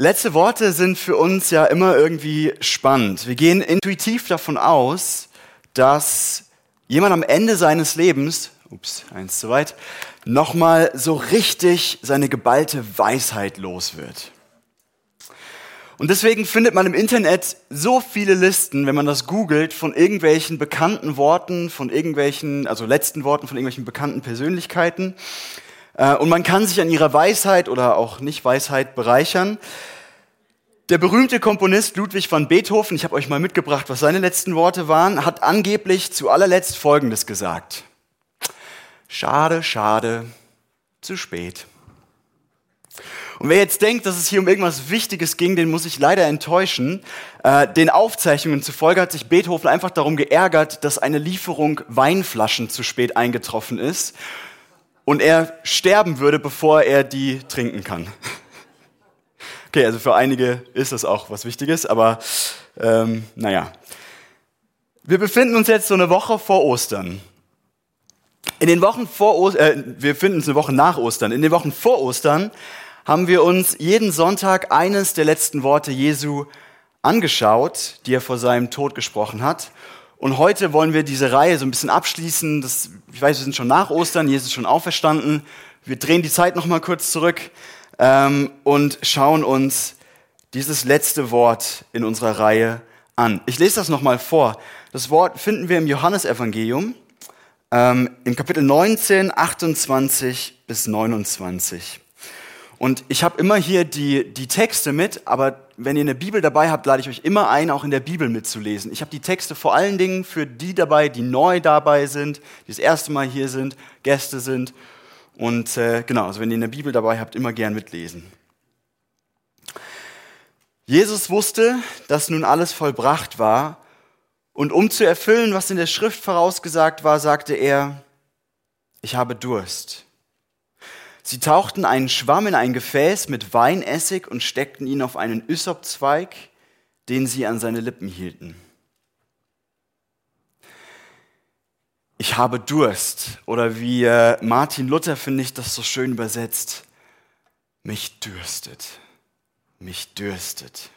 Letzte Worte sind für uns ja immer irgendwie spannend. Wir gehen intuitiv davon aus, dass jemand am Ende seines Lebens, ups, eins zu weit, nochmal so richtig seine geballte Weisheit los wird. Und deswegen findet man im Internet so viele Listen, wenn man das googelt, von irgendwelchen bekannten Worten, von irgendwelchen, also letzten Worten von irgendwelchen bekannten Persönlichkeiten. Äh, und man kann sich an ihrer Weisheit oder auch nicht Weisheit bereichern. Der berühmte Komponist Ludwig van Beethoven, ich habe euch mal mitgebracht, was seine letzten Worte waren, hat angeblich zu allerletzt Folgendes gesagt. Schade, schade, zu spät. Und wer jetzt denkt, dass es hier um irgendwas Wichtiges ging, den muss ich leider enttäuschen. Äh, den Aufzeichnungen zufolge hat sich Beethoven einfach darum geärgert, dass eine Lieferung Weinflaschen zu spät eingetroffen ist und er sterben würde, bevor er die trinken kann. Okay, also für einige ist das auch was Wichtiges, aber ähm, naja. Wir befinden uns jetzt so eine Woche vor Ostern. In den Wochen vor Ostern, äh, wir befinden uns eine Woche nach Ostern. In den Wochen vor Ostern haben wir uns jeden Sonntag eines der letzten Worte Jesu angeschaut, die er vor seinem Tod gesprochen hat. Und heute wollen wir diese Reihe so ein bisschen abschließen. Das, ich weiß, wir sind schon nach Ostern, Jesus ist schon auferstanden. Wir drehen die Zeit noch mal kurz zurück ähm, und schauen uns dieses letzte Wort in unserer Reihe an. Ich lese das noch mal vor. Das Wort finden wir im Johannesevangelium ähm, im Kapitel 19, 28 bis 29. Und ich habe immer hier die, die Texte mit, aber wenn ihr eine Bibel dabei habt, lade ich euch immer ein, auch in der Bibel mitzulesen. Ich habe die Texte vor allen Dingen für die dabei, die neu dabei sind, die das erste Mal hier sind, Gäste sind. Und äh, genau, also wenn ihr eine Bibel dabei habt, immer gern mitlesen. Jesus wusste, dass nun alles vollbracht war. Und um zu erfüllen, was in der Schrift vorausgesagt war, sagte er, ich habe Durst. Sie tauchten einen Schwamm in ein Gefäß mit Weinessig und steckten ihn auf einen Ysopzweig, den sie an seine Lippen hielten. Ich habe Durst. Oder wie äh, Martin Luther, finde ich das so schön übersetzt. Mich dürstet. Mich dürstet.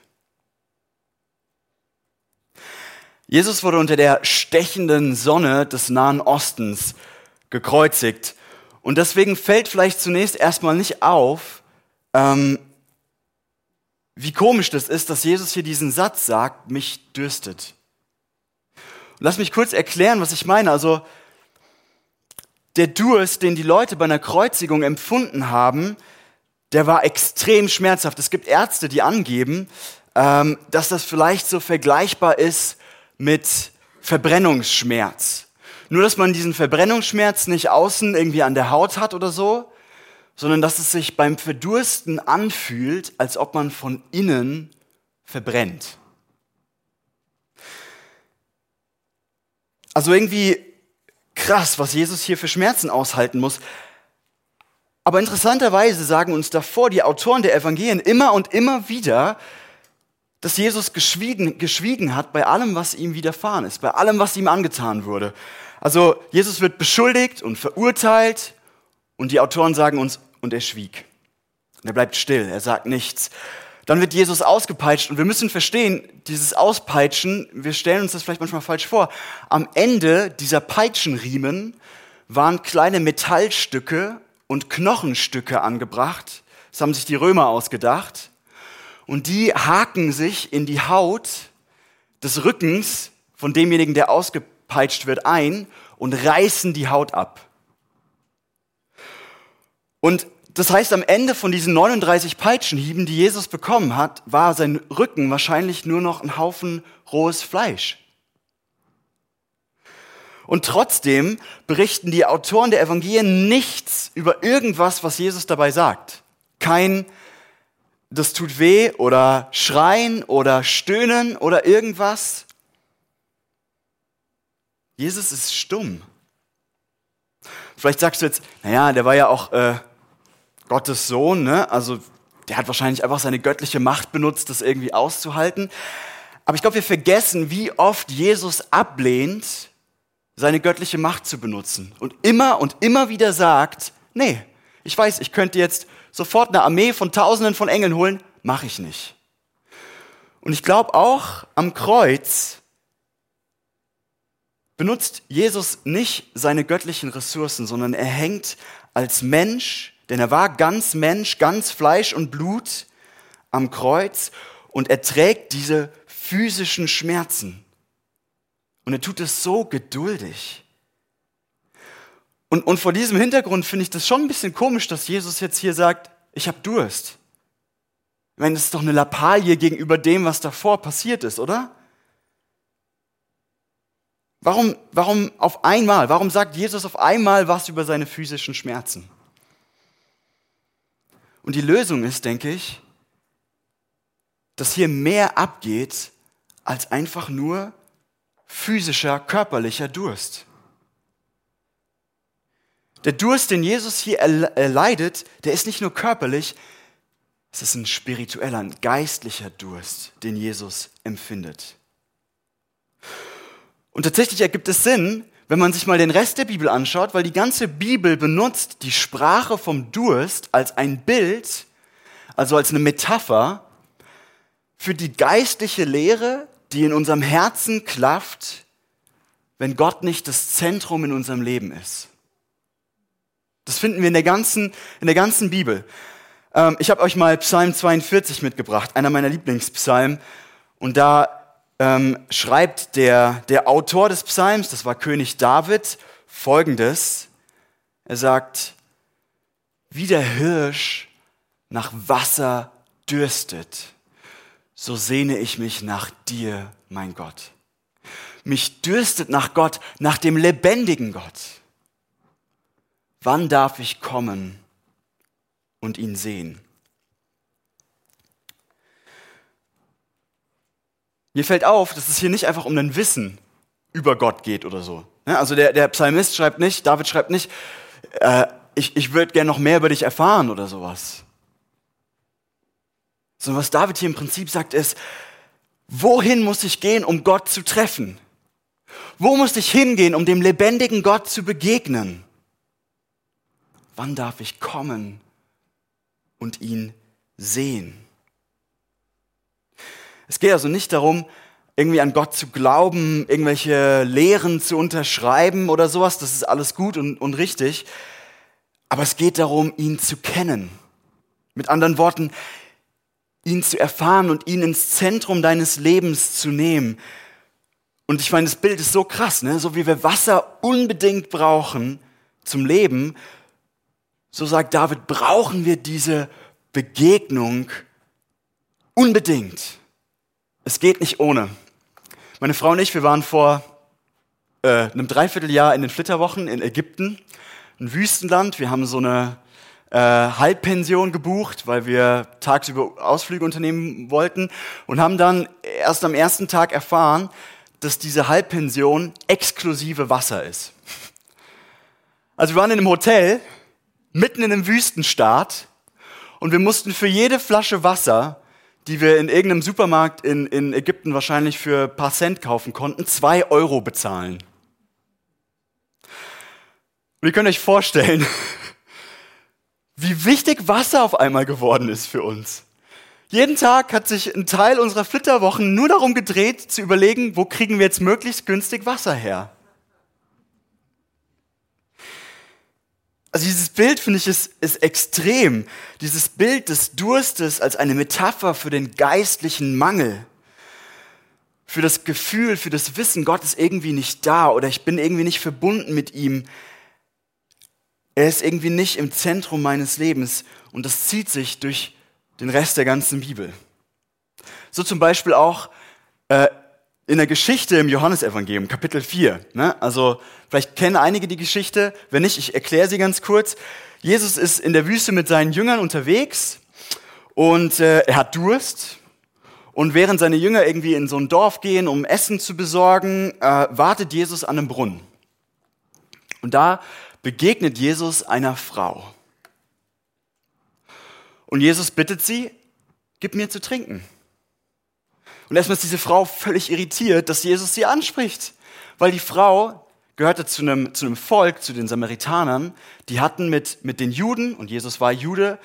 Jesus wurde unter der stechenden Sonne des Nahen Ostens gekreuzigt und deswegen fällt vielleicht zunächst erstmal nicht auf, ähm, wie komisch das ist, dass Jesus hier diesen Satz sagt, mich dürstet. Und lass mich kurz erklären, was ich meine. Also der Durst, den die Leute bei einer Kreuzigung empfunden haben, der war extrem schmerzhaft. Es gibt Ärzte, die angeben, ähm, dass das vielleicht so vergleichbar ist mit Verbrennungsschmerz. Nur, dass man diesen Verbrennungsschmerz nicht außen irgendwie an der Haut hat oder so, sondern dass es sich beim Verdursten anfühlt, als ob man von innen verbrennt. Also irgendwie krass, was Jesus hier für Schmerzen aushalten muss. Aber interessanterweise sagen uns davor die Autoren der Evangelien immer und immer wieder, dass Jesus geschwiegen, geschwiegen hat bei allem, was ihm widerfahren ist, bei allem, was ihm angetan wurde. Also Jesus wird beschuldigt und verurteilt und die Autoren sagen uns, und er schwieg. Und er bleibt still, er sagt nichts. Dann wird Jesus ausgepeitscht und wir müssen verstehen, dieses Auspeitschen, wir stellen uns das vielleicht manchmal falsch vor. Am Ende dieser Peitschenriemen waren kleine Metallstücke und Knochenstücke angebracht. Das haben sich die Römer ausgedacht. Und die haken sich in die Haut des Rückens von demjenigen, der ausgepeitscht peitscht wird ein und reißen die Haut ab. Und das heißt, am Ende von diesen 39 Peitschenhieben, die Jesus bekommen hat, war sein Rücken wahrscheinlich nur noch ein Haufen rohes Fleisch. Und trotzdem berichten die Autoren der Evangelien nichts über irgendwas, was Jesus dabei sagt. Kein, das tut weh oder schreien oder stöhnen oder irgendwas. Jesus ist stumm. Vielleicht sagst du jetzt, naja, der war ja auch äh, Gottes Sohn, ne? also der hat wahrscheinlich einfach seine göttliche Macht benutzt, das irgendwie auszuhalten. Aber ich glaube, wir vergessen, wie oft Jesus ablehnt, seine göttliche Macht zu benutzen und immer und immer wieder sagt, nee, ich weiß, ich könnte jetzt sofort eine Armee von Tausenden von Engeln holen, mache ich nicht. Und ich glaube auch am Kreuz benutzt Jesus nicht seine göttlichen Ressourcen, sondern er hängt als Mensch, denn er war ganz Mensch, ganz Fleisch und Blut am Kreuz und er trägt diese physischen Schmerzen. Und er tut es so geduldig. Und, und vor diesem Hintergrund finde ich das schon ein bisschen komisch, dass Jesus jetzt hier sagt, ich habe Durst. Ich meine, das ist doch eine Lappalie gegenüber dem, was davor passiert ist, oder? Warum, warum auf einmal? Warum sagt Jesus auf einmal was über seine physischen Schmerzen? Und die Lösung ist, denke ich, dass hier mehr abgeht als einfach nur physischer, körperlicher Durst. Der Durst, den Jesus hier erleidet, der ist nicht nur körperlich, es ist ein spiritueller, ein geistlicher Durst, den Jesus empfindet. Und tatsächlich ergibt es Sinn, wenn man sich mal den Rest der Bibel anschaut, weil die ganze Bibel benutzt die Sprache vom Durst als ein Bild, also als eine Metapher für die geistliche Lehre, die in unserem Herzen klafft, wenn Gott nicht das Zentrum in unserem Leben ist. Das finden wir in der ganzen, in der ganzen Bibel. Ähm, ich habe euch mal Psalm 42 mitgebracht, einer meiner Lieblingspsalmen. Und da ähm, schreibt der, der Autor des Psalms, das war König David, folgendes. Er sagt, wie der Hirsch nach Wasser dürstet, so sehne ich mich nach dir, mein Gott. Mich dürstet nach Gott, nach dem lebendigen Gott. Wann darf ich kommen und ihn sehen? Mir fällt auf, dass es hier nicht einfach um ein Wissen über Gott geht oder so. Also der, der Psalmist schreibt nicht, David schreibt nicht, äh, ich, ich würde gerne noch mehr über dich erfahren oder sowas. Sondern was David hier im Prinzip sagt ist, wohin muss ich gehen, um Gott zu treffen? Wo muss ich hingehen, um dem lebendigen Gott zu begegnen? Wann darf ich kommen und ihn sehen? Es geht also nicht darum, irgendwie an Gott zu glauben, irgendwelche Lehren zu unterschreiben oder sowas. Das ist alles gut und, und richtig. Aber es geht darum, ihn zu kennen. Mit anderen Worten, ihn zu erfahren und ihn ins Zentrum deines Lebens zu nehmen. Und ich meine, das Bild ist so krass, ne? So wie wir Wasser unbedingt brauchen zum Leben, so sagt David, brauchen wir diese Begegnung unbedingt. Es geht nicht ohne. Meine Frau und ich, wir waren vor äh, einem Dreivierteljahr in den Flitterwochen in Ägypten, ein Wüstenland. Wir haben so eine äh, Halbpension gebucht, weil wir tagsüber Ausflüge unternehmen wollten und haben dann erst am ersten Tag erfahren, dass diese Halbpension exklusive Wasser ist. Also wir waren in einem Hotel mitten in einem Wüstenstaat und wir mussten für jede Flasche Wasser die wir in irgendeinem Supermarkt in, in Ägypten wahrscheinlich für ein paar Cent kaufen konnten, zwei Euro bezahlen. Und ihr könnt euch vorstellen, wie wichtig Wasser auf einmal geworden ist für uns. Jeden Tag hat sich ein Teil unserer Flitterwochen nur darum gedreht, zu überlegen, wo kriegen wir jetzt möglichst günstig Wasser her. Also dieses Bild, finde ich, ist, ist extrem. Dieses Bild des Durstes als eine Metapher für den geistlichen Mangel. Für das Gefühl, für das Wissen, Gott ist irgendwie nicht da oder ich bin irgendwie nicht verbunden mit ihm. Er ist irgendwie nicht im Zentrum meines Lebens und das zieht sich durch den Rest der ganzen Bibel. So zum Beispiel auch äh, in der Geschichte im Johannesevangelium, Kapitel 4. Ne? Also vielleicht kennen einige die Geschichte, wenn nicht, ich erkläre sie ganz kurz. Jesus ist in der Wüste mit seinen Jüngern unterwegs und äh, er hat Durst. Und während seine Jünger irgendwie in so ein Dorf gehen, um Essen zu besorgen, äh, wartet Jesus an einem Brunnen. Und da begegnet Jesus einer Frau. Und Jesus bittet sie, gib mir zu trinken. Und erstmal ist diese Frau völlig irritiert, dass Jesus sie anspricht. Weil die Frau gehörte zu einem, zu einem Volk, zu den Samaritanern, die hatten mit, mit den Juden, und Jesus war Jude,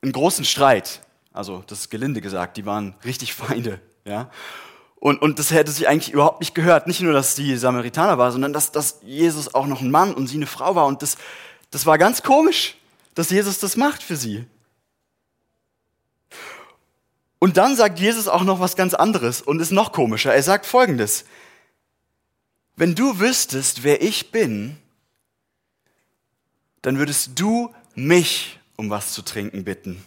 einen großen Streit. Also das ist gelinde gesagt, die waren richtig Feinde. Ja? Und, und das hätte sich eigentlich überhaupt nicht gehört. Nicht nur, dass sie Samaritaner war, sondern dass, dass Jesus auch noch ein Mann und sie eine Frau war. Und das, das war ganz komisch, dass Jesus das macht für sie. Und dann sagt Jesus auch noch was ganz anderes und ist noch komischer. Er sagt folgendes. Wenn du wüsstest, wer ich bin, dann würdest du mich um was zu trinken bitten.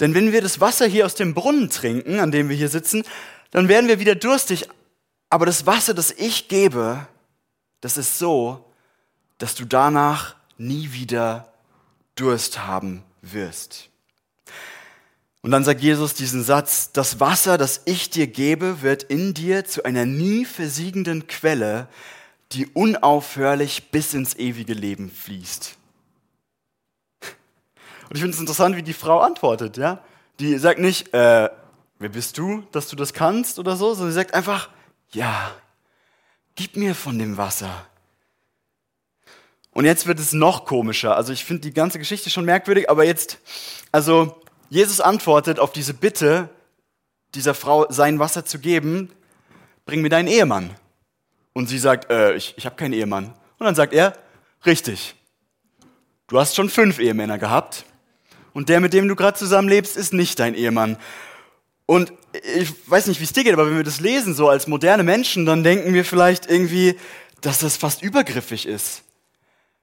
Denn wenn wir das Wasser hier aus dem Brunnen trinken, an dem wir hier sitzen, dann werden wir wieder durstig. Aber das Wasser, das ich gebe, das ist so, dass du danach nie wieder Durst haben wirst. Und dann sagt Jesus diesen Satz, das Wasser, das ich dir gebe, wird in dir zu einer nie versiegenden Quelle, die unaufhörlich bis ins ewige Leben fließt. Und ich finde es interessant, wie die Frau antwortet, ja. Die sagt nicht, äh, wer bist du, dass du das kannst oder so, sondern sie sagt einfach, ja, gib mir von dem Wasser. Und jetzt wird es noch komischer. Also ich finde die ganze Geschichte schon merkwürdig, aber jetzt, also Jesus antwortet auf diese Bitte dieser Frau, sein Wasser zu geben, bring mir deinen Ehemann. Und sie sagt, äh, ich, ich habe keinen Ehemann. Und dann sagt er, richtig, du hast schon fünf Ehemänner gehabt und der, mit dem du gerade zusammenlebst, ist nicht dein Ehemann. Und ich weiß nicht, wie es dir geht, aber wenn wir das lesen, so als moderne Menschen, dann denken wir vielleicht irgendwie, dass das fast übergriffig ist.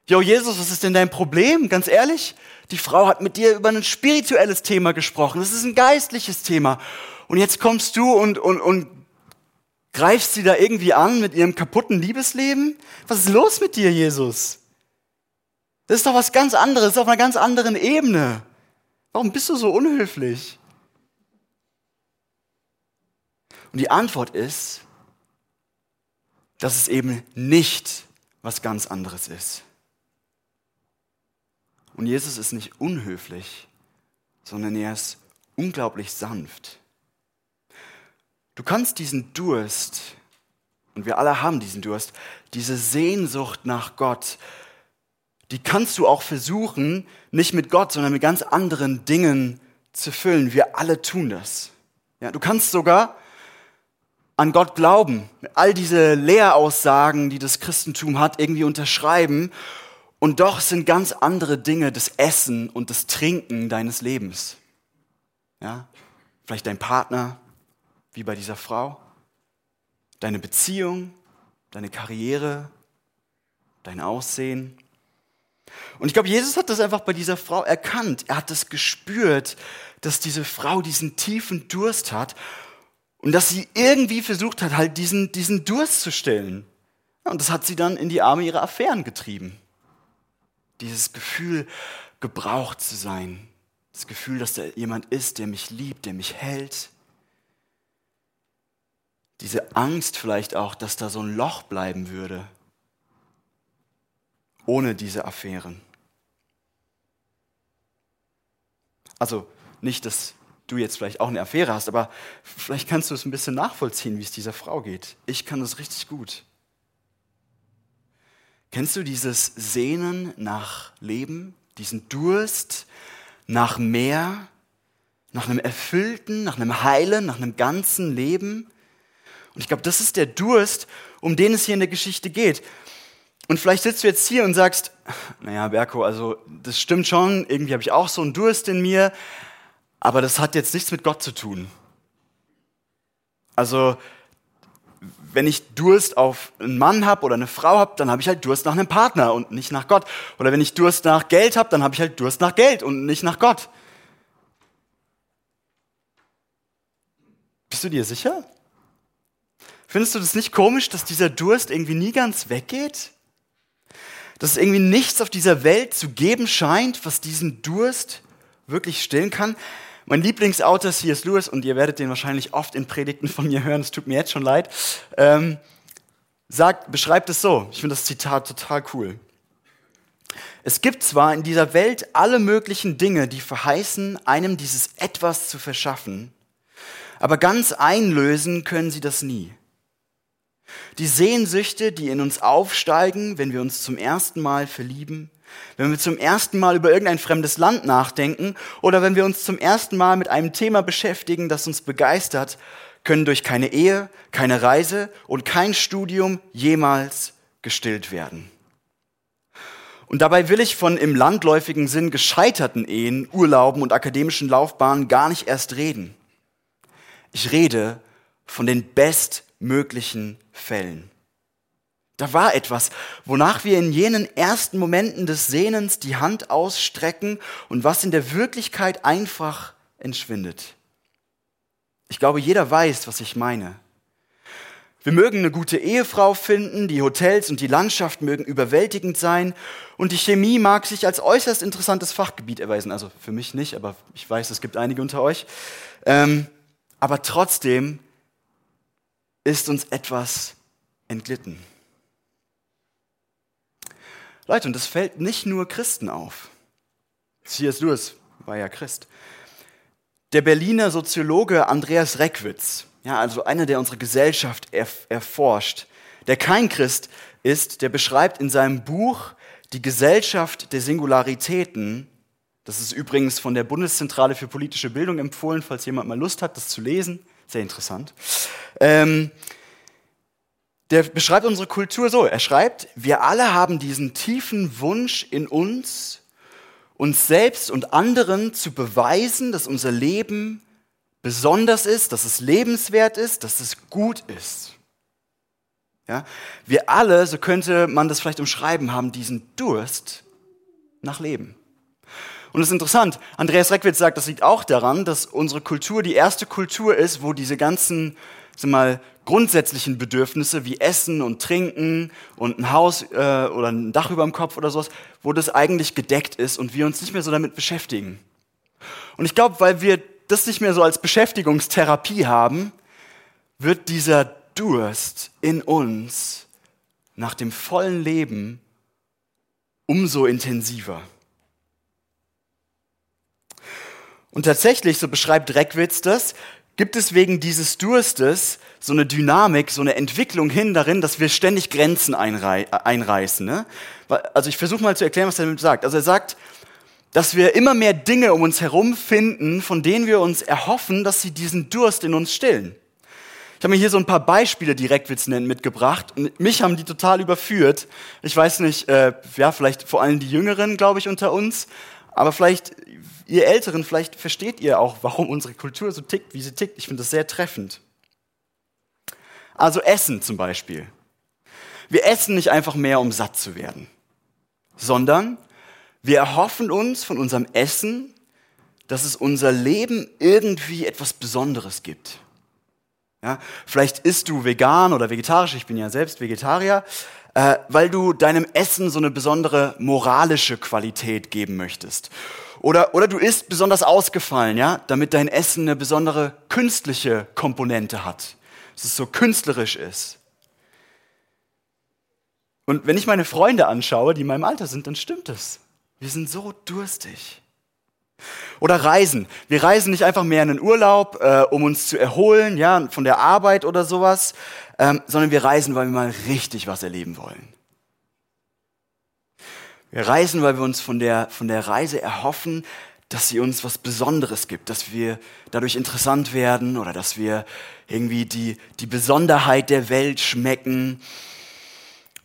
Jo, Jesus, was ist denn dein Problem? Ganz ehrlich, die Frau hat mit dir über ein spirituelles Thema gesprochen. Das ist ein geistliches Thema. Und jetzt kommst du und, und, und greifst sie da irgendwie an mit ihrem kaputten Liebesleben? Was ist los mit dir, Jesus? Das ist doch was ganz anderes, auf einer ganz anderen Ebene. Warum bist du so unhöflich? Und die Antwort ist, dass es eben nicht was ganz anderes ist. Und Jesus ist nicht unhöflich, sondern er ist unglaublich sanft. Du kannst diesen Durst, und wir alle haben diesen Durst, diese Sehnsucht nach Gott, die kannst du auch versuchen, nicht mit Gott, sondern mit ganz anderen Dingen zu füllen. Wir alle tun das. Ja, du kannst sogar an Gott glauben, all diese Lehraussagen, die das Christentum hat, irgendwie unterschreiben. Und doch sind ganz andere Dinge das Essen und das Trinken deines Lebens. Ja, vielleicht dein Partner, wie bei dieser Frau, deine Beziehung, deine Karriere, dein Aussehen. Und ich glaube, Jesus hat das einfach bei dieser Frau erkannt. Er hat das gespürt, dass diese Frau diesen tiefen Durst hat und dass sie irgendwie versucht hat, halt diesen, diesen Durst zu stillen. Und das hat sie dann in die Arme ihrer Affären getrieben. Dieses Gefühl, gebraucht zu sein. Das Gefühl, dass da jemand ist, der mich liebt, der mich hält. Diese Angst vielleicht auch, dass da so ein Loch bleiben würde, ohne diese Affären. Also nicht, dass du jetzt vielleicht auch eine Affäre hast, aber vielleicht kannst du es ein bisschen nachvollziehen, wie es dieser Frau geht. Ich kann das richtig gut. Kennst du dieses Sehnen nach Leben, diesen Durst nach mehr, nach einem erfüllten, nach einem heilen, nach einem ganzen Leben? Und ich glaube, das ist der Durst, um den es hier in der Geschichte geht. Und vielleicht sitzt du jetzt hier und sagst, naja, Berko, also das stimmt schon, irgendwie habe ich auch so einen Durst in mir, aber das hat jetzt nichts mit Gott zu tun. Also, wenn ich Durst auf einen Mann habe oder eine Frau habe, dann habe ich halt Durst nach einem Partner und nicht nach Gott. Oder wenn ich Durst nach Geld habe, dann habe ich halt Durst nach Geld und nicht nach Gott. Bist du dir sicher? Findest du das nicht komisch, dass dieser Durst irgendwie nie ganz weggeht? dass es irgendwie nichts auf dieser Welt zu geben scheint, was diesen Durst wirklich stillen kann. Mein Lieblingsautor C.S. Lewis, und ihr werdet den wahrscheinlich oft in Predigten von mir hören, es tut mir jetzt schon leid, ähm, sagt, beschreibt es so. Ich finde das Zitat total cool. Es gibt zwar in dieser Welt alle möglichen Dinge, die verheißen, einem dieses Etwas zu verschaffen, aber ganz einlösen können sie das nie. Die Sehnsüchte, die in uns aufsteigen, wenn wir uns zum ersten Mal verlieben, wenn wir zum ersten Mal über irgendein fremdes Land nachdenken oder wenn wir uns zum ersten Mal mit einem Thema beschäftigen, das uns begeistert, können durch keine Ehe, keine Reise und kein Studium jemals gestillt werden. Und dabei will ich von im landläufigen Sinn gescheiterten Ehen, Urlauben und akademischen Laufbahnen gar nicht erst reden. Ich rede von den bestmöglichen Fällen. Da war etwas, wonach wir in jenen ersten Momenten des Sehnens die Hand ausstrecken und was in der Wirklichkeit einfach entschwindet. Ich glaube, jeder weiß, was ich meine. Wir mögen eine gute Ehefrau finden, die Hotels und die Landschaft mögen überwältigend sein und die Chemie mag sich als äußerst interessantes Fachgebiet erweisen. Also für mich nicht, aber ich weiß, es gibt einige unter euch. Ähm, aber trotzdem ist uns etwas entglitten. Leute, und das fällt nicht nur Christen auf. C.S. Lewis war ja Christ. Der Berliner Soziologe Andreas Reckwitz, ja, also einer, der unsere Gesellschaft erforscht, der kein Christ ist, der beschreibt in seinem Buch Die Gesellschaft der Singularitäten, das ist übrigens von der Bundeszentrale für politische Bildung empfohlen, falls jemand mal Lust hat, das zu lesen, sehr interessant. Ähm, der beschreibt unsere Kultur so. Er schreibt, wir alle haben diesen tiefen Wunsch in uns, uns selbst und anderen zu beweisen, dass unser Leben besonders ist, dass es lebenswert ist, dass es gut ist. Ja? Wir alle, so könnte man das vielleicht umschreiben, haben diesen Durst nach Leben. Und es ist interessant, Andreas Reckwitz sagt, das liegt auch daran, dass unsere Kultur die erste Kultur ist, wo diese ganzen sag mal, grundsätzlichen Bedürfnisse wie Essen und Trinken und ein Haus äh, oder ein Dach über dem Kopf oder sowas, wo das eigentlich gedeckt ist und wir uns nicht mehr so damit beschäftigen. Und ich glaube, weil wir das nicht mehr so als Beschäftigungstherapie haben, wird dieser Durst in uns nach dem vollen Leben umso intensiver. Und tatsächlich, so beschreibt Reckwitz das, gibt es wegen dieses Durstes so eine Dynamik, so eine Entwicklung hin darin, dass wir ständig Grenzen einrei einreißen. Ne? Also ich versuche mal zu erklären, was er damit sagt. Also er sagt, dass wir immer mehr Dinge um uns herum finden, von denen wir uns erhoffen, dass sie diesen Durst in uns stillen. Ich habe mir hier so ein paar Beispiele Direktwitz nennen mitgebracht und mich haben die total überführt. Ich weiß nicht, äh, ja, vielleicht vor allem die Jüngeren, glaube ich, unter uns, aber vielleicht ihr Älteren, vielleicht versteht ihr auch, warum unsere Kultur so tickt, wie sie tickt. Ich finde das sehr treffend. Also Essen zum Beispiel. Wir essen nicht einfach mehr, um satt zu werden, sondern wir erhoffen uns von unserem Essen, dass es unser Leben irgendwie etwas Besonderes gibt. Ja, vielleicht isst du vegan oder vegetarisch, ich bin ja selbst Vegetarier, äh, weil du deinem Essen so eine besondere moralische Qualität geben möchtest. Oder, oder du isst besonders ausgefallen, ja, damit dein Essen eine besondere künstliche Komponente hat. Dass es so künstlerisch ist. Und wenn ich meine Freunde anschaue, die in meinem Alter sind, dann stimmt es. Wir sind so durstig. Oder Reisen. Wir reisen nicht einfach mehr in den Urlaub, äh, um uns zu erholen, ja, von der Arbeit oder sowas, ähm, sondern wir reisen, weil wir mal richtig was erleben wollen. Wir reisen, weil wir uns von der, von der Reise erhoffen, dass sie uns was Besonderes gibt, dass wir dadurch interessant werden oder dass wir irgendwie die, die Besonderheit der Welt schmecken.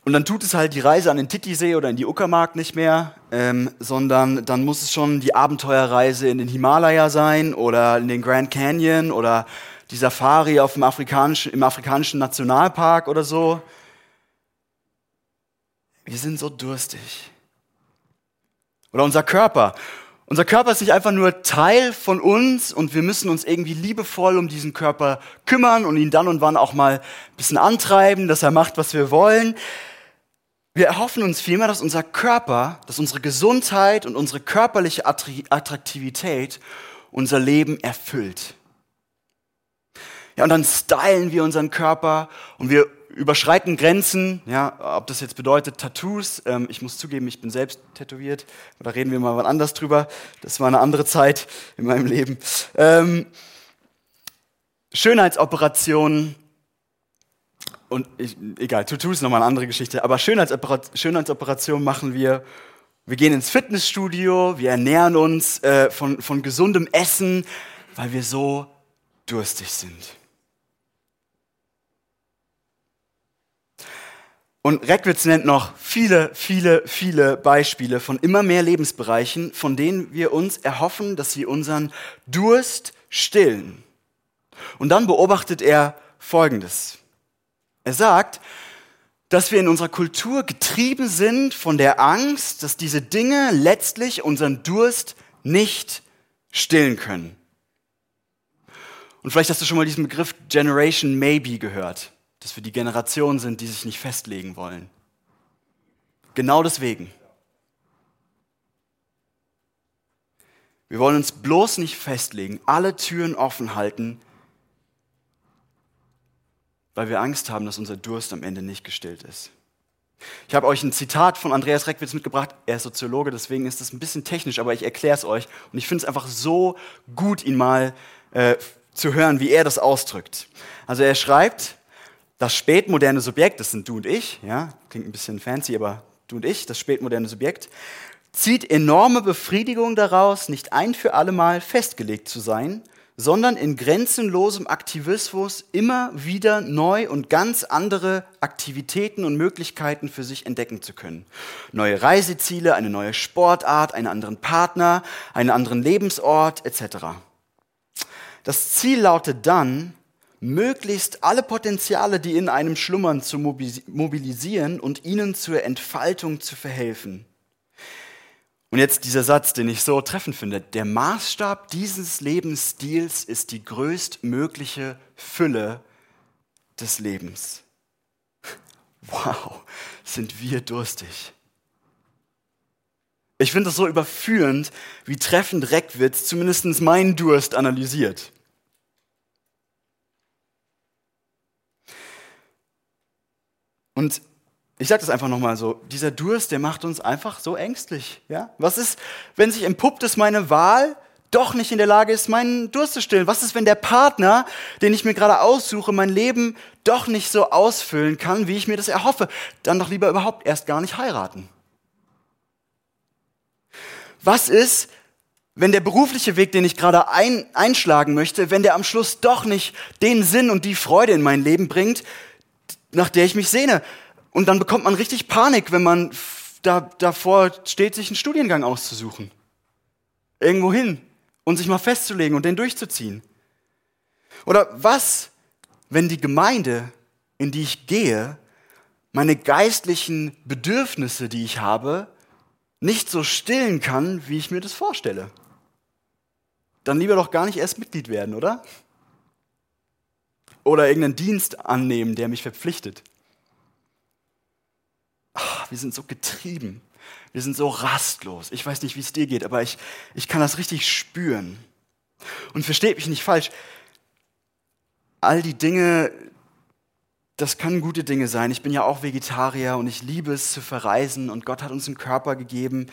Und dann tut es halt die Reise an den Titisee oder in die Uckermark nicht mehr, ähm, sondern dann muss es schon die Abenteuerreise in den Himalaya sein oder in den Grand Canyon oder die Safari auf dem afrikanischen, im afrikanischen Nationalpark oder so. Wir sind so durstig. Oder unser Körper. Unser Körper ist nicht einfach nur Teil von uns und wir müssen uns irgendwie liebevoll um diesen Körper kümmern und ihn dann und wann auch mal ein bisschen antreiben, dass er macht, was wir wollen. Wir erhoffen uns vielmehr, dass unser Körper, dass unsere Gesundheit und unsere körperliche Attraktivität unser Leben erfüllt. Ja, und dann stylen wir unseren Körper und wir überschreiten Grenzen, ja, ob das jetzt bedeutet Tattoos. Ähm, ich muss zugeben, ich bin selbst tätowiert. Da reden wir mal wann anders drüber. Das war eine andere Zeit in meinem Leben. Ähm, Schönheitsoperationen und ich, egal, Tattoos ist nochmal eine andere Geschichte. Aber Schönheitsoperation, Schönheitsoperationen machen wir, Wir gehen ins Fitnessstudio, wir ernähren uns äh, von, von gesundem Essen, weil wir so durstig sind. Und Reckwitz nennt noch viele, viele, viele Beispiele von immer mehr Lebensbereichen, von denen wir uns erhoffen, dass sie unseren Durst stillen. Und dann beobachtet er Folgendes. Er sagt, dass wir in unserer Kultur getrieben sind von der Angst, dass diese Dinge letztlich unseren Durst nicht stillen können. Und vielleicht hast du schon mal diesen Begriff Generation Maybe gehört dass wir die Generation sind, die sich nicht festlegen wollen. Genau deswegen. Wir wollen uns bloß nicht festlegen, alle Türen offen halten, weil wir Angst haben, dass unser Durst am Ende nicht gestillt ist. Ich habe euch ein Zitat von Andreas Reckwitz mitgebracht. Er ist Soziologe, deswegen ist es ein bisschen technisch, aber ich erkläre es euch. Und ich finde es einfach so gut, ihn mal äh, zu hören, wie er das ausdrückt. Also er schreibt, das spätmoderne Subjekt, das sind du und ich, ja, klingt ein bisschen fancy, aber du und ich, das spätmoderne Subjekt, zieht enorme Befriedigung daraus, nicht ein für allemal festgelegt zu sein, sondern in grenzenlosem Aktivismus immer wieder neu und ganz andere Aktivitäten und Möglichkeiten für sich entdecken zu können. Neue Reiseziele, eine neue Sportart, einen anderen Partner, einen anderen Lebensort etc. Das Ziel lautet dann, möglichst alle Potenziale, die in einem schlummern, zu mobilisieren und ihnen zur Entfaltung zu verhelfen. Und jetzt dieser Satz, den ich so treffend finde. Der Maßstab dieses Lebensstils ist die größtmögliche Fülle des Lebens. Wow, sind wir durstig. Ich finde das so überführend, wie treffend Reckwitz zumindest meinen Durst analysiert. Und ich sage das einfach nochmal so, dieser Durst, der macht uns einfach so ängstlich. Ja? Was ist, wenn sich entpuppt, dass meine Wahl doch nicht in der Lage ist, meinen Durst zu stillen? Was ist, wenn der Partner, den ich mir gerade aussuche, mein Leben doch nicht so ausfüllen kann, wie ich mir das erhoffe? Dann doch lieber überhaupt erst gar nicht heiraten. Was ist, wenn der berufliche Weg, den ich gerade ein, einschlagen möchte, wenn der am Schluss doch nicht den Sinn und die Freude in mein Leben bringt, nach der ich mich sehne. Und dann bekommt man richtig Panik, wenn man da, davor steht, sich einen Studiengang auszusuchen. Irgendwo hin und sich mal festzulegen und den durchzuziehen. Oder was, wenn die Gemeinde, in die ich gehe, meine geistlichen Bedürfnisse, die ich habe, nicht so stillen kann, wie ich mir das vorstelle? Dann lieber doch gar nicht erst Mitglied werden, oder? Oder irgendeinen Dienst annehmen, der mich verpflichtet. Ach, wir sind so getrieben. Wir sind so rastlos. Ich weiß nicht, wie es dir geht, aber ich, ich kann das richtig spüren. Und versteht mich nicht falsch. All die Dinge, das können gute Dinge sein. Ich bin ja auch Vegetarier und ich liebe es zu verreisen und Gott hat uns einen Körper gegeben,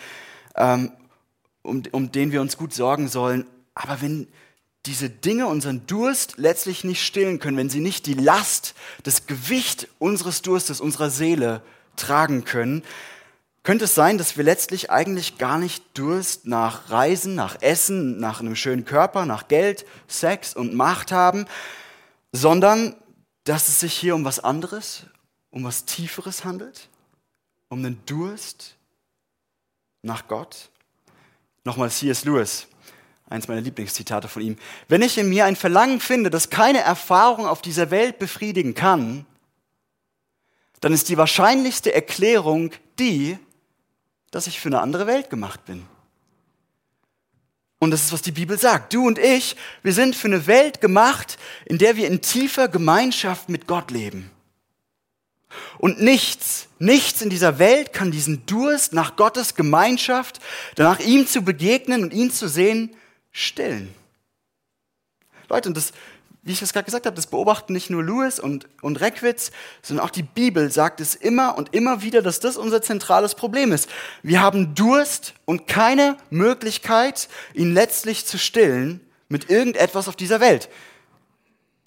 ähm, um, um den wir uns gut sorgen sollen. Aber wenn, diese Dinge unseren Durst letztlich nicht stillen können, wenn sie nicht die Last, das Gewicht unseres Durstes, unserer Seele tragen können, könnte es sein, dass wir letztlich eigentlich gar nicht Durst nach Reisen, nach Essen, nach einem schönen Körper, nach Geld, Sex und Macht haben, sondern dass es sich hier um was anderes, um was Tieferes handelt, um einen Durst nach Gott. Nochmal C.S. Lewis Eins meiner Lieblingszitate von ihm. Wenn ich in mir ein Verlangen finde, das keine Erfahrung auf dieser Welt befriedigen kann, dann ist die wahrscheinlichste Erklärung die, dass ich für eine andere Welt gemacht bin. Und das ist, was die Bibel sagt. Du und ich, wir sind für eine Welt gemacht, in der wir in tiefer Gemeinschaft mit Gott leben. Und nichts, nichts in dieser Welt kann diesen Durst nach Gottes Gemeinschaft, danach ihm zu begegnen und ihn zu sehen, stillen. Leute, und das, wie ich es gerade gesagt habe, das beobachten nicht nur Lewis und, und Reckwitz, sondern auch die Bibel sagt es immer und immer wieder, dass das unser zentrales Problem ist. Wir haben Durst und keine Möglichkeit, ihn letztlich zu stillen mit irgendetwas auf dieser Welt.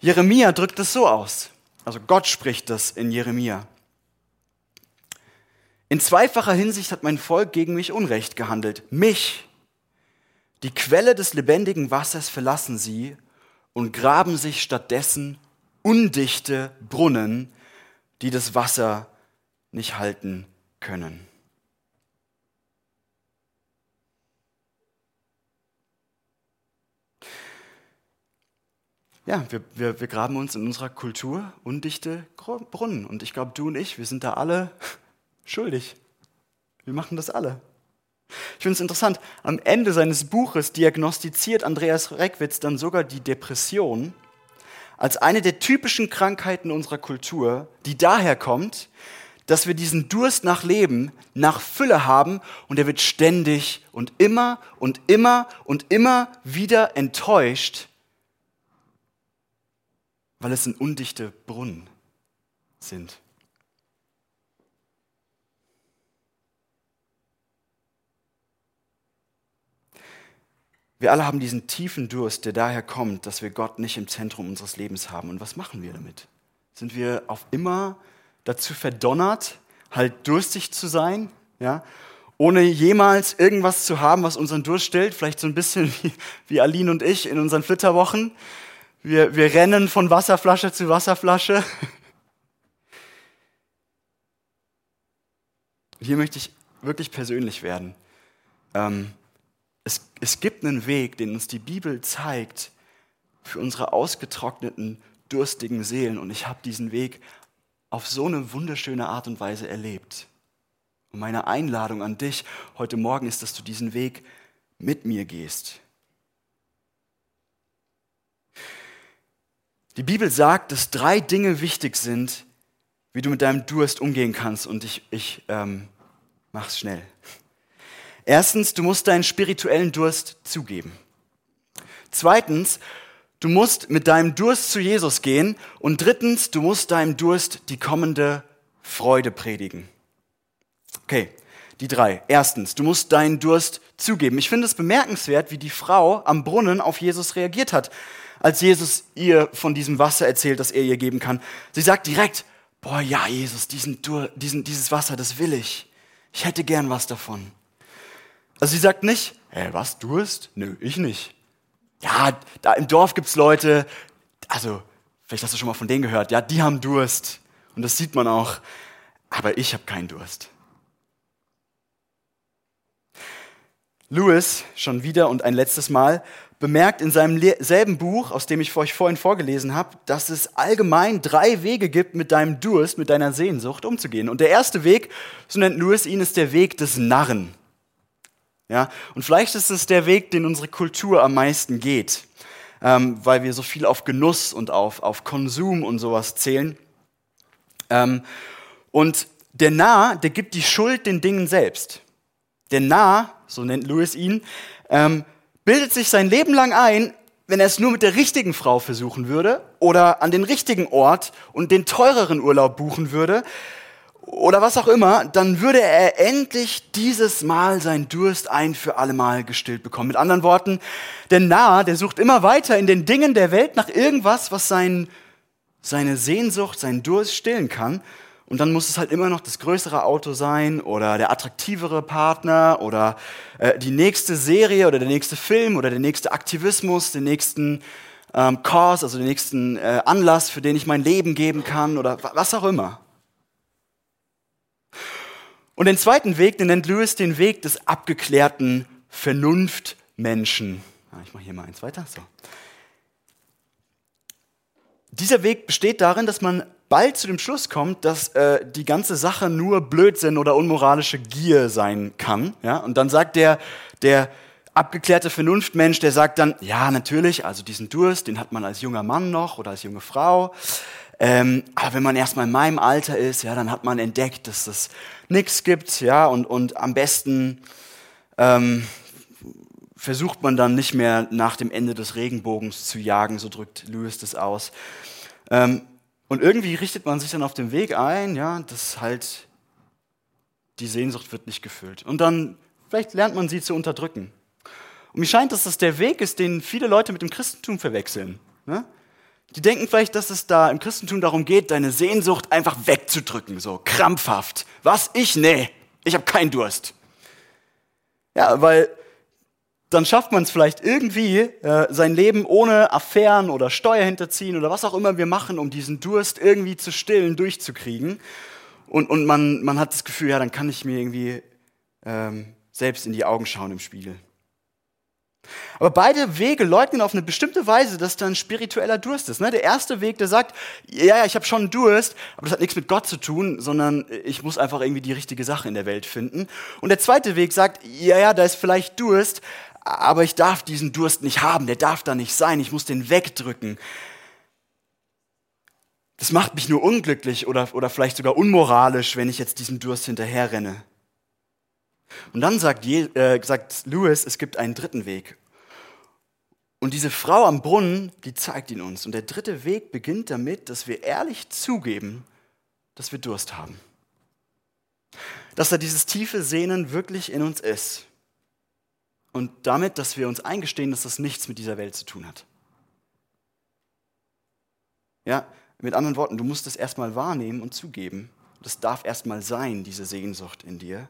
Jeremia drückt es so aus. Also Gott spricht das in Jeremia. In zweifacher Hinsicht hat mein Volk gegen mich Unrecht gehandelt. Mich, die Quelle des lebendigen Wassers, verlassen sie und graben sich stattdessen undichte Brunnen, die das Wasser nicht halten können. Ja, wir, wir, wir graben uns in unserer Kultur undichte Brunnen. Und ich glaube, du und ich, wir sind da alle schuldig. Wir machen das alle. Ich finde es interessant, am Ende seines Buches diagnostiziert Andreas Reckwitz dann sogar die Depression als eine der typischen Krankheiten unserer Kultur, die daher kommt, dass wir diesen Durst nach Leben, nach Fülle haben und er wird ständig und immer und immer und immer wieder enttäuscht, weil es ein undichte Brunnen sind. Wir alle haben diesen tiefen Durst, der daher kommt, dass wir Gott nicht im Zentrum unseres Lebens haben. Und was machen wir damit? Sind wir auf immer dazu verdonnert, halt durstig zu sein, ja? ohne jemals irgendwas zu haben, was unseren Durst stillt? Vielleicht so ein bisschen wie, wie Aline und ich in unseren Flitterwochen. Wir, wir rennen von Wasserflasche zu Wasserflasche. Hier möchte ich wirklich persönlich werden. Ähm, es, es gibt einen Weg, den uns die Bibel zeigt für unsere ausgetrockneten, durstigen Seelen. Und ich habe diesen Weg auf so eine wunderschöne Art und Weise erlebt. Und meine Einladung an dich heute Morgen ist, dass du diesen Weg mit mir gehst. Die Bibel sagt, dass drei Dinge wichtig sind, wie du mit deinem Durst umgehen kannst. Und ich, ich ähm, mach's schnell. Erstens, du musst deinen spirituellen Durst zugeben. Zweitens, du musst mit deinem Durst zu Jesus gehen. Und drittens, du musst deinem Durst die kommende Freude predigen. Okay, die drei. Erstens, du musst deinen Durst zugeben. Ich finde es bemerkenswert, wie die Frau am Brunnen auf Jesus reagiert hat, als Jesus ihr von diesem Wasser erzählt, das er ihr geben kann. Sie sagt direkt, boah, ja, Jesus, diesen, diesen, dieses Wasser, das will ich. Ich hätte gern was davon. Also sie sagt nicht, hä, was, Durst? Nö, ich nicht. Ja, da im Dorf gibt's Leute, also vielleicht hast du schon mal von denen gehört, ja, die haben Durst. Und das sieht man auch. Aber ich habe keinen Durst. Lewis, schon wieder und ein letztes Mal, bemerkt in seinem selben Buch, aus dem ich euch vorhin vorgelesen habe, dass es allgemein drei Wege gibt, mit deinem Durst, mit deiner Sehnsucht umzugehen. Und der erste Weg, so nennt Lewis ihn, ist der Weg des Narren. Ja? Und vielleicht ist es der Weg, den unsere Kultur am meisten geht, ähm, weil wir so viel auf Genuss und auf, auf Konsum und sowas zählen. Ähm, und der Nah, der gibt die Schuld den Dingen selbst. Der Nah, so nennt Lewis ihn, ähm, bildet sich sein Leben lang ein, wenn er es nur mit der richtigen Frau versuchen würde oder an den richtigen Ort und den teureren Urlaub buchen würde, oder was auch immer, dann würde er endlich dieses Mal sein Durst ein für allemal gestillt bekommen. Mit anderen Worten, der Narr, der sucht immer weiter in den Dingen der Welt nach irgendwas, was sein, seine Sehnsucht, seinen Durst stillen kann. Und dann muss es halt immer noch das größere Auto sein oder der attraktivere Partner oder äh, die nächste Serie oder der nächste Film oder der nächste Aktivismus, den nächsten ähm, Cause, also den nächsten äh, Anlass, für den ich mein Leben geben kann oder was auch immer. Und den zweiten Weg, den nennt Lewis den Weg des abgeklärten Vernunftmenschen. Ah, ich mache hier mal eins weiter. So. Dieser Weg besteht darin, dass man bald zu dem Schluss kommt, dass äh, die ganze Sache nur Blödsinn oder unmoralische Gier sein kann. Ja? Und dann sagt der, der abgeklärte Vernunftmensch, der sagt dann, ja, natürlich, also diesen Durst, den hat man als junger Mann noch oder als junge Frau. Ähm, aber wenn man erstmal in meinem Alter ist, ja, dann hat man entdeckt, dass das nichts gibt, ja, und, und am besten ähm, versucht man dann nicht mehr nach dem Ende des Regenbogens zu jagen, so drückt Lewis das aus. Ähm, und irgendwie richtet man sich dann auf dem Weg ein, ja, dass halt die Sehnsucht wird nicht gefüllt. Und dann, vielleicht lernt man sie zu unterdrücken. Und mir scheint, dass das der Weg ist, den viele Leute mit dem Christentum verwechseln. Ne? Die denken vielleicht, dass es da im Christentum darum geht, deine Sehnsucht einfach wegzudrücken, so krampfhaft. Was? Ich? Nee. Ich habe keinen Durst. Ja, weil dann schafft man es vielleicht irgendwie, äh, sein Leben ohne Affären oder Steuerhinterziehen oder was auch immer wir machen, um diesen Durst irgendwie zu stillen, durchzukriegen. Und, und man, man hat das Gefühl, ja, dann kann ich mir irgendwie ähm, selbst in die Augen schauen im Spiegel. Aber beide Wege leugnen auf eine bestimmte Weise, dass da ein spiritueller Durst ist. Ne? Der erste Weg, der sagt, ja, ja, ich habe schon Durst, aber das hat nichts mit Gott zu tun, sondern ich muss einfach irgendwie die richtige Sache in der Welt finden. Und der zweite Weg sagt, ja, ja, da ist vielleicht Durst, aber ich darf diesen Durst nicht haben, der darf da nicht sein, ich muss den wegdrücken. Das macht mich nur unglücklich oder, oder vielleicht sogar unmoralisch, wenn ich jetzt diesem Durst hinterherrenne. Und dann sagt, Je, äh, sagt Lewis, es gibt einen dritten Weg. Und diese Frau am Brunnen, die zeigt ihn uns. Und der dritte Weg beginnt damit, dass wir ehrlich zugeben, dass wir Durst haben. Dass da dieses tiefe Sehnen wirklich in uns ist. Und damit, dass wir uns eingestehen, dass das nichts mit dieser Welt zu tun hat. Ja, mit anderen Worten, du musst es erstmal wahrnehmen und zugeben. Das darf erstmal sein, diese Sehnsucht in dir.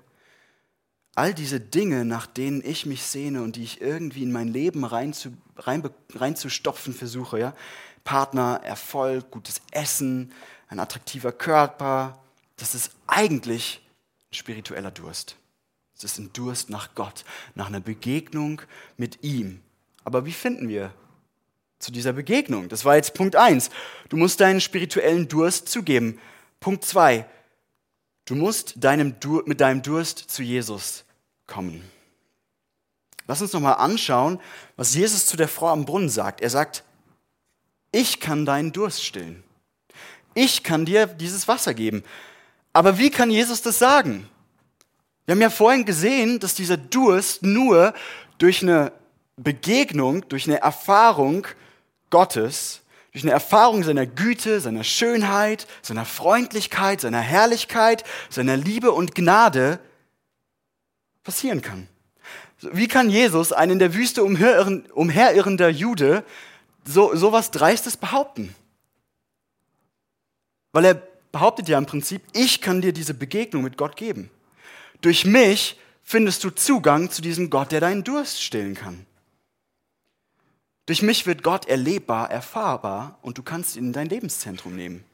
All diese Dinge, nach denen ich mich sehne und die ich irgendwie in mein Leben reinzustopfen rein, rein versuche, ja? Partner, Erfolg, gutes Essen, ein attraktiver Körper, das ist eigentlich ein spiritueller Durst. Es ist ein Durst nach Gott, nach einer Begegnung mit ihm. Aber wie finden wir zu dieser Begegnung? Das war jetzt Punkt 1. Du musst deinen spirituellen Durst zugeben. Punkt 2. Du musst deinem mit deinem Durst zu Jesus kommen. Lass uns nochmal anschauen, was Jesus zu der Frau am Brunnen sagt. Er sagt, ich kann deinen Durst stillen. Ich kann dir dieses Wasser geben. Aber wie kann Jesus das sagen? Wir haben ja vorhin gesehen, dass dieser Durst nur durch eine Begegnung, durch eine Erfahrung Gottes, durch eine Erfahrung seiner Güte, seiner Schönheit, seiner Freundlichkeit, seiner Herrlichkeit, seiner Liebe und Gnade passieren kann. Wie kann Jesus, ein in der Wüste umherirrender Jude, so sowas Dreistes behaupten? Weil er behauptet ja im Prinzip, ich kann dir diese Begegnung mit Gott geben. Durch mich findest du Zugang zu diesem Gott, der deinen Durst stillen kann. Durch mich wird Gott erlebbar, erfahrbar und du kannst ihn in dein Lebenszentrum nehmen.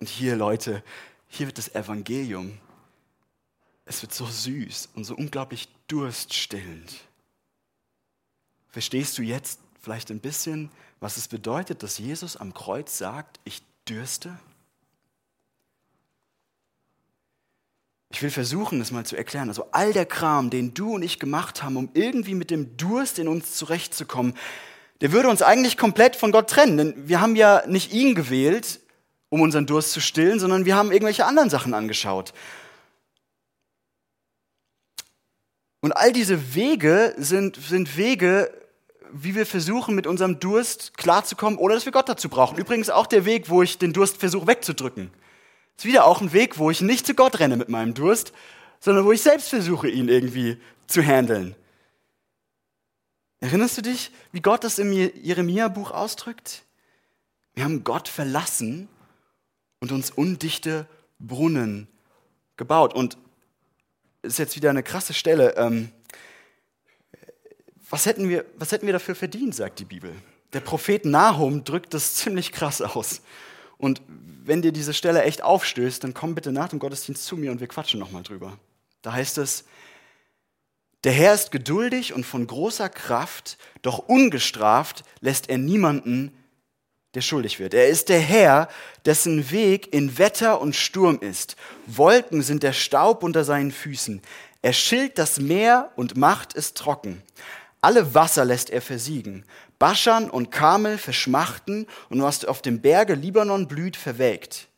Und hier, Leute, hier wird das Evangelium, es wird so süß und so unglaublich durststillend. Verstehst du jetzt vielleicht ein bisschen, was es bedeutet, dass Jesus am Kreuz sagt, ich dürste? Ich will versuchen, das mal zu erklären. Also all der Kram, den du und ich gemacht haben, um irgendwie mit dem Durst in uns zurechtzukommen, der würde uns eigentlich komplett von Gott trennen. Denn wir haben ja nicht ihn gewählt, um unseren Durst zu stillen, sondern wir haben irgendwelche anderen Sachen angeschaut. Und all diese Wege sind, sind Wege, wie wir versuchen, mit unserem Durst klarzukommen, ohne dass wir Gott dazu brauchen. Übrigens auch der Weg, wo ich den Durst versuche wegzudrücken. Ist wieder auch ein Weg, wo ich nicht zu Gott renne mit meinem Durst, sondern wo ich selbst versuche, ihn irgendwie zu handeln. Erinnerst du dich, wie Gott das im Jeremia-Buch ausdrückt? Wir haben Gott verlassen und uns undichte Brunnen gebaut. Und das ist jetzt wieder eine krasse Stelle. Ähm, was, hätten wir, was hätten wir dafür verdient, sagt die Bibel. Der Prophet Nahum drückt das ziemlich krass aus. Und wenn dir diese Stelle echt aufstößt, dann komm bitte nach dem Gottesdienst zu mir und wir quatschen nochmal drüber. Da heißt es, der Herr ist geduldig und von großer Kraft, doch ungestraft lässt er niemanden, der schuldig wird. Er ist der Herr, dessen Weg in Wetter und Sturm ist. Wolken sind der Staub unter seinen Füßen. Er schillt das Meer und macht es trocken. Alle Wasser lässt er versiegen. Baschan und Kamel verschmachten und was auf dem Berge Libanon blüht, verwelkt.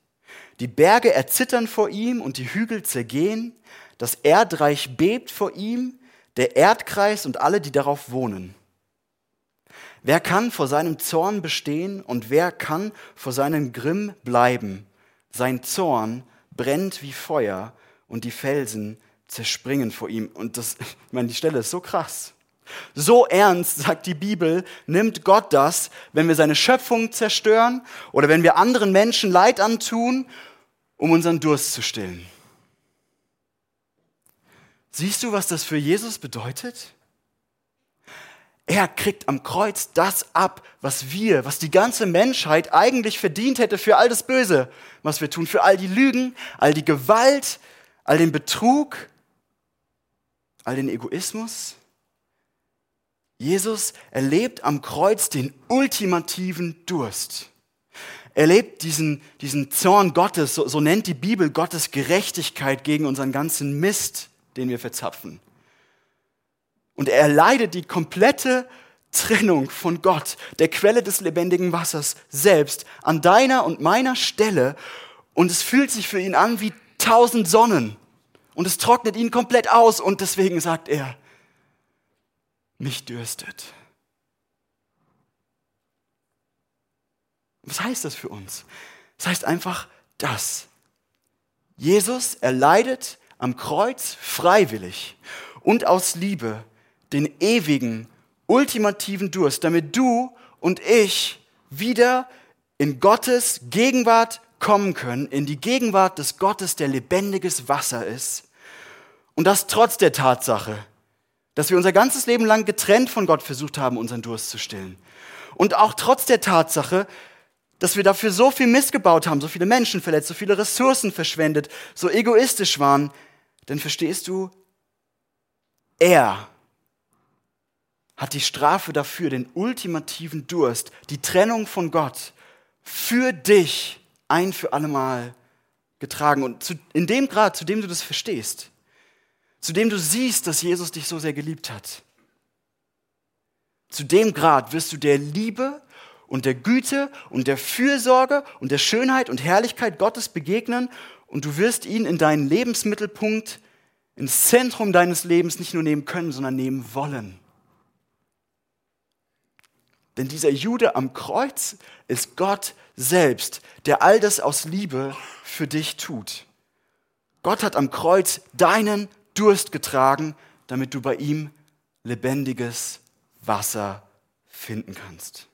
Die Berge erzittern vor ihm und die Hügel zergehen. Das Erdreich bebt vor ihm, der Erdkreis und alle, die darauf wohnen. Wer kann vor seinem Zorn bestehen und wer kann vor seinem Grimm bleiben? Sein Zorn brennt wie Feuer und die Felsen zerspringen vor ihm. Und das, ich meine, die Stelle ist so krass. So ernst, sagt die Bibel, nimmt Gott das, wenn wir seine Schöpfung zerstören oder wenn wir anderen Menschen Leid antun, um unseren Durst zu stillen. Siehst du, was das für Jesus bedeutet? Er kriegt am Kreuz das ab, was wir, was die ganze Menschheit eigentlich verdient hätte für all das Böse, was wir tun, für all die Lügen, all die Gewalt, all den Betrug, all den Egoismus. Jesus erlebt am Kreuz den ultimativen Durst. Er lebt diesen, diesen Zorn Gottes, so, so nennt die Bibel Gottes Gerechtigkeit gegen unseren ganzen Mist, den wir verzapfen. Und er erleidet die komplette Trennung von Gott, der Quelle des lebendigen Wassers, selbst an deiner und meiner Stelle. Und es fühlt sich für ihn an wie tausend Sonnen. Und es trocknet ihn komplett aus. Und deswegen sagt er, mich dürstet. Was heißt das für uns? Das heißt einfach das. Jesus erleidet am Kreuz freiwillig und aus Liebe den ewigen, ultimativen Durst, damit du und ich wieder in Gottes Gegenwart kommen können, in die Gegenwart des Gottes, der lebendiges Wasser ist. Und das trotz der Tatsache, dass wir unser ganzes Leben lang getrennt von Gott versucht haben, unseren Durst zu stillen. Und auch trotz der Tatsache, dass wir dafür so viel missgebaut haben, so viele Menschen verletzt, so viele Ressourcen verschwendet, so egoistisch waren. Denn verstehst du, er hat die Strafe dafür, den ultimativen Durst, die Trennung von Gott, für dich ein für allemal getragen. Und zu, in dem Grad, zu dem du das verstehst, zu dem du siehst, dass Jesus dich so sehr geliebt hat, zu dem Grad wirst du der Liebe und der Güte und der Fürsorge und der Schönheit und Herrlichkeit Gottes begegnen und du wirst ihn in deinen Lebensmittelpunkt, ins Zentrum deines Lebens nicht nur nehmen können, sondern nehmen wollen. Denn dieser Jude am Kreuz ist Gott selbst, der all das aus Liebe für dich tut. Gott hat am Kreuz deinen Durst getragen, damit du bei ihm lebendiges Wasser finden kannst.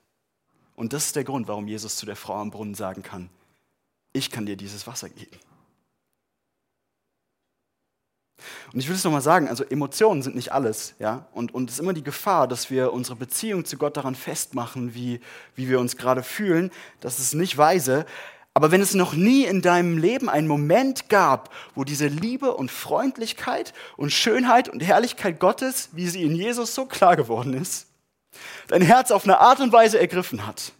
Und das ist der Grund, warum Jesus zu der Frau am Brunnen sagen kann, ich kann dir dieses Wasser geben. Und ich will es nochmal sagen, also Emotionen sind nicht alles, ja. Und, und es ist immer die Gefahr, dass wir unsere Beziehung zu Gott daran festmachen, wie, wie wir uns gerade fühlen. Das ist nicht weise. Aber wenn es noch nie in deinem Leben einen Moment gab, wo diese Liebe und Freundlichkeit und Schönheit und Herrlichkeit Gottes, wie sie in Jesus so klar geworden ist, dein Herz auf eine Art und Weise ergriffen hat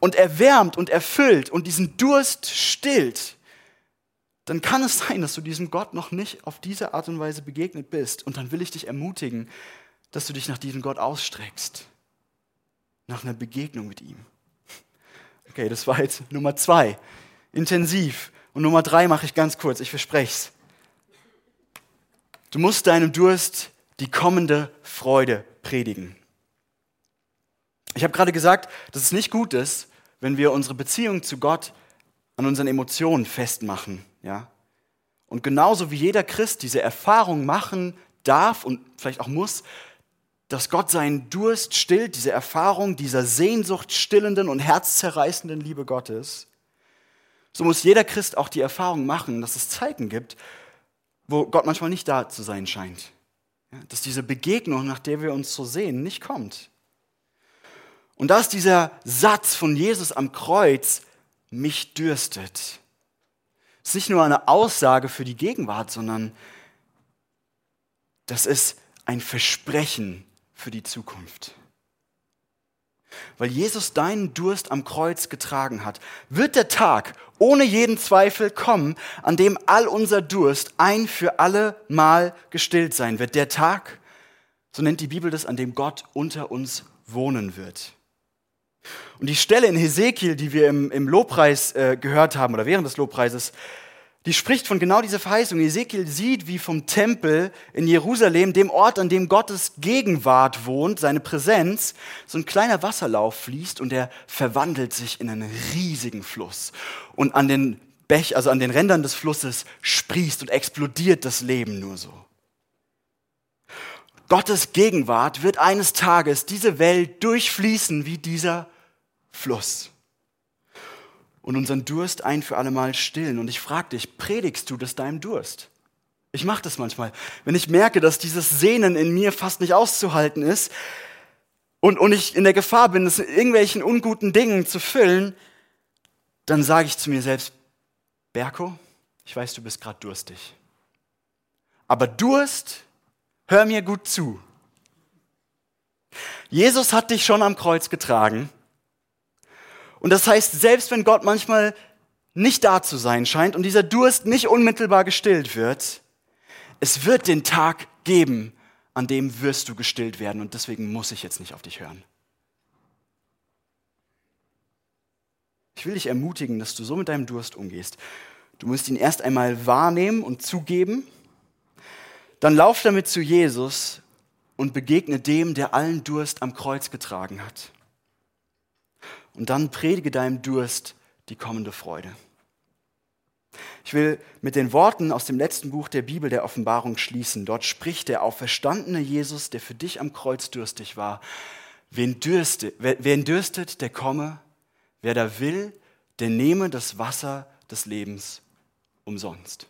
und erwärmt und erfüllt und diesen Durst stillt, dann kann es sein, dass du diesem Gott noch nicht auf diese Art und Weise begegnet bist. Und dann will ich dich ermutigen, dass du dich nach diesem Gott ausstreckst. Nach einer Begegnung mit ihm. Okay, das war jetzt Nummer zwei. Intensiv. Und Nummer drei mache ich ganz kurz, ich verspreche es. Du musst deinem Durst die kommende Freude predigen. Ich habe gerade gesagt, dass es nicht gut ist, wenn wir unsere Beziehung zu Gott an unseren Emotionen festmachen. Ja? Und genauso wie jeder Christ diese Erfahrung machen darf und vielleicht auch muss, dass Gott seinen Durst stillt, diese Erfahrung dieser Sehnsucht stillenden und herzzerreißenden Liebe Gottes, so muss jeder Christ auch die Erfahrung machen, dass es Zeiten gibt, wo Gott manchmal nicht da zu sein scheint. Dass diese Begegnung, nach der wir uns so sehen, nicht kommt. Und da ist dieser Satz von Jesus am Kreuz, mich dürstet. Das ist nicht nur eine Aussage für die Gegenwart, sondern das ist ein Versprechen für die Zukunft. Weil Jesus deinen Durst am Kreuz getragen hat, wird der Tag ohne jeden Zweifel kommen, an dem all unser Durst ein für alle Mal gestillt sein wird. Der Tag, so nennt die Bibel das, an dem Gott unter uns wohnen wird. Und die Stelle in Hesekiel, die wir im, im Lobpreis äh, gehört haben oder während des Lobpreises, die spricht von genau dieser Verheißung. Hesekiel sieht, wie vom Tempel in Jerusalem, dem Ort, an dem Gottes Gegenwart wohnt, seine Präsenz, so ein kleiner Wasserlauf fließt und er verwandelt sich in einen riesigen Fluss. Und an den Bech, also an den Rändern des Flusses sprießt und explodiert das Leben nur so. Gottes Gegenwart wird eines Tages diese Welt durchfließen wie dieser Fluss und unseren Durst ein für allemal stillen. Und ich frage dich, predigst du das deinem Durst? Ich mache das manchmal. Wenn ich merke, dass dieses Sehnen in mir fast nicht auszuhalten ist und, und ich in der Gefahr bin, es mit irgendwelchen unguten Dingen zu füllen, dann sage ich zu mir selbst, Berko, ich weiß, du bist gerade durstig. Aber Durst, hör mir gut zu. Jesus hat dich schon am Kreuz getragen. Und das heißt, selbst wenn Gott manchmal nicht da zu sein scheint und dieser Durst nicht unmittelbar gestillt wird, es wird den Tag geben, an dem wirst du gestillt werden und deswegen muss ich jetzt nicht auf dich hören. Ich will dich ermutigen, dass du so mit deinem Durst umgehst. Du musst ihn erst einmal wahrnehmen und zugeben. Dann lauf damit zu Jesus und begegne dem, der allen Durst am Kreuz getragen hat. Und dann predige deinem Durst die kommende Freude. Ich will mit den Worten aus dem letzten Buch der Bibel der Offenbarung schließen. Dort spricht der auferstandene Jesus, der für dich am Kreuz dürstig war. Wen dürstet, wen dürstet der komme. Wer da will, der nehme das Wasser des Lebens umsonst.